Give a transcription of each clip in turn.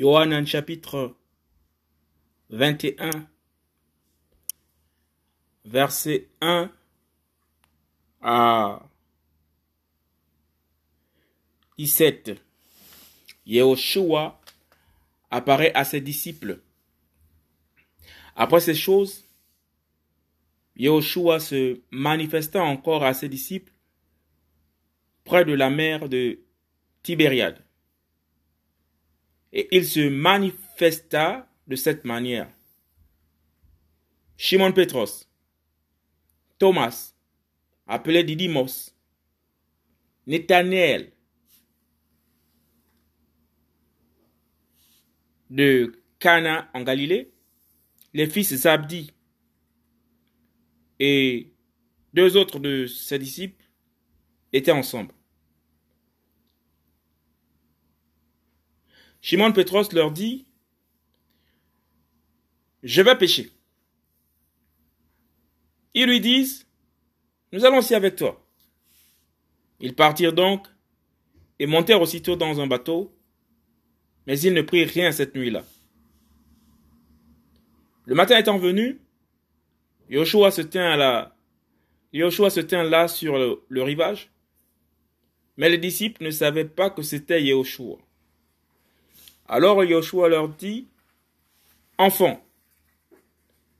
Yohanan chapitre 21, verset 1 à 17. Yehoshua apparaît à ses disciples. Après ces choses, Yehoshua se manifesta encore à ses disciples près de la mer de Tibériade. Et il se manifesta de cette manière. Shimon Petros, Thomas, appelé Didymos, Nathanaël, de Cana en Galilée, les fils Zabdi et deux autres de ses disciples étaient ensemble. Shimon Petros leur dit, je vais pêcher. Ils lui disent, nous allons aussi avec toi. Ils partirent donc et montèrent aussitôt dans un bateau, mais ils ne prirent rien cette nuit-là. Le matin étant venu, Yoshua se tint à la, Yoshua se tint là sur le, le rivage, mais les disciples ne savaient pas que c'était Yehoshua. Alors Yoshua leur dit, Enfants,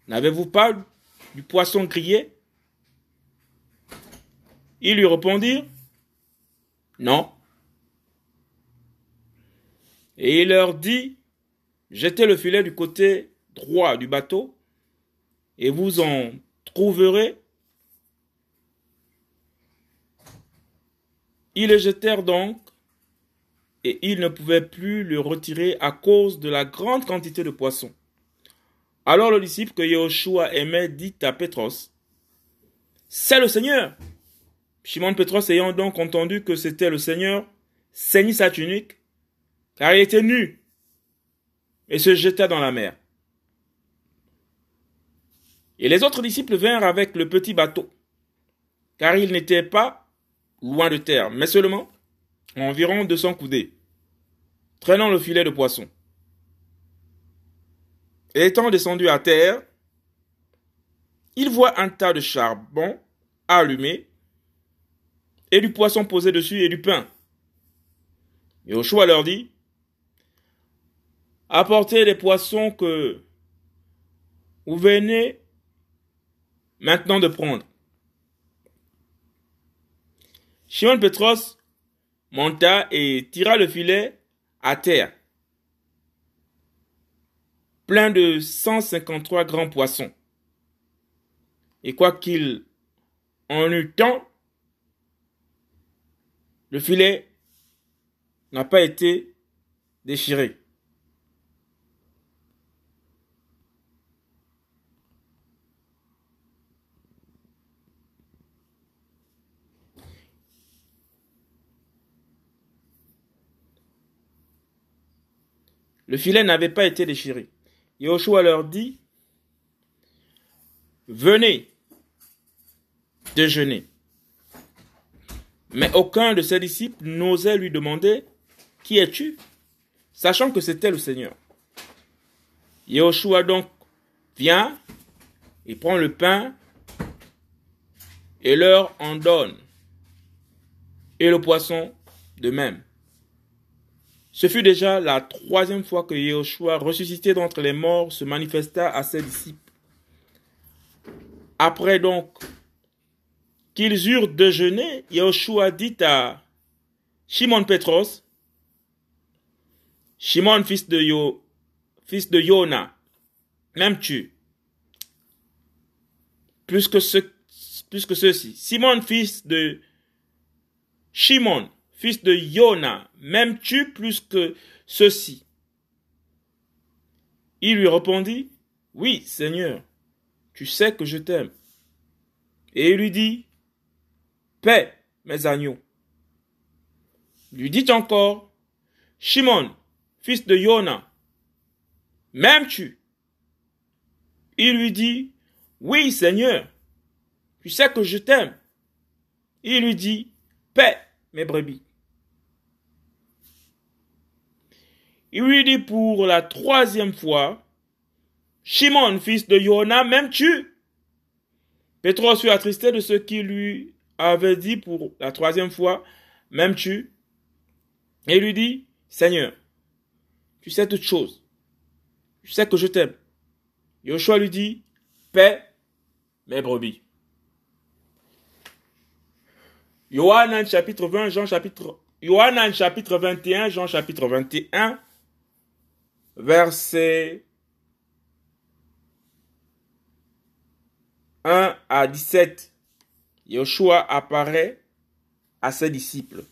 n'avez-vous pas du poisson grillé? Ils lui répondirent, Non. Et il leur dit, Jetez le filet du côté droit du bateau, et vous en trouverez. Ils le jetèrent donc, et ils ne pouvaient plus le retirer à cause de la grande quantité de poissons. Alors le disciple que Yahushua aimait dit à Pétros, C'est le Seigneur. Shimon Pétros ayant donc entendu que c'était le Seigneur, saignit sa tunique, car il était nu, et se jeta dans la mer. Et les autres disciples vinrent avec le petit bateau, car il n'était pas loin de terre, mais seulement environ 200 coudées, traînant le filet de poisson. Et étant descendu à terre, il voit un tas de charbon allumé et du poisson posé dessus et du pain. Yoshua leur dit, apportez les poissons que vous venez maintenant de prendre. Shimon Petros monta et tira le filet à terre, plein de 153 grands poissons. Et quoiqu'il en eût tant, le filet n'a pas été déchiré. Le filet n'avait pas été déchiré. Yoshua leur dit, venez déjeuner. Mais aucun de ses disciples n'osait lui demander, qui es-tu? Sachant que c'était le Seigneur. Yoshua donc vient, il prend le pain et leur en donne, et le poisson de même. Ce fut déjà la troisième fois que Yahushua, ressuscité d'entre les morts, se manifesta à ses disciples. Après donc qu'ils eurent déjeuné, Yahushua dit à Shimon Petros, Shimon, fils de, Yo, fils de Yona, m'aimes-tu? Plus que, ce, plus que ceci Simon, fils de Shimon, fils de Yona, m'aimes-tu plus que ceci? Il lui répondit, Oui, Seigneur, tu sais que je t'aime. Et il lui dit, Paix, mes agneaux. Lui dit encore, Shimon, fils de Yona, m'aimes-tu? Il lui dit, Oui, Seigneur, tu sais que je t'aime. Il lui dit, Paix, mes brebis. Il lui dit pour la troisième fois, Shimon, fils de Yona, m'aimes-tu? Pétros fut attristé de ce qu'il lui avait dit pour la troisième fois, m'aimes-tu? Et lui dit, Seigneur, tu sais toutes choses. Tu sais que je t'aime. Yoshua lui dit, paix mes brebis. Yohanan chapitre 20, Jean chapitre, Yohanan chapitre 21, Jean chapitre 21, verset 1 à 17. Yoshua apparaît à ses disciples.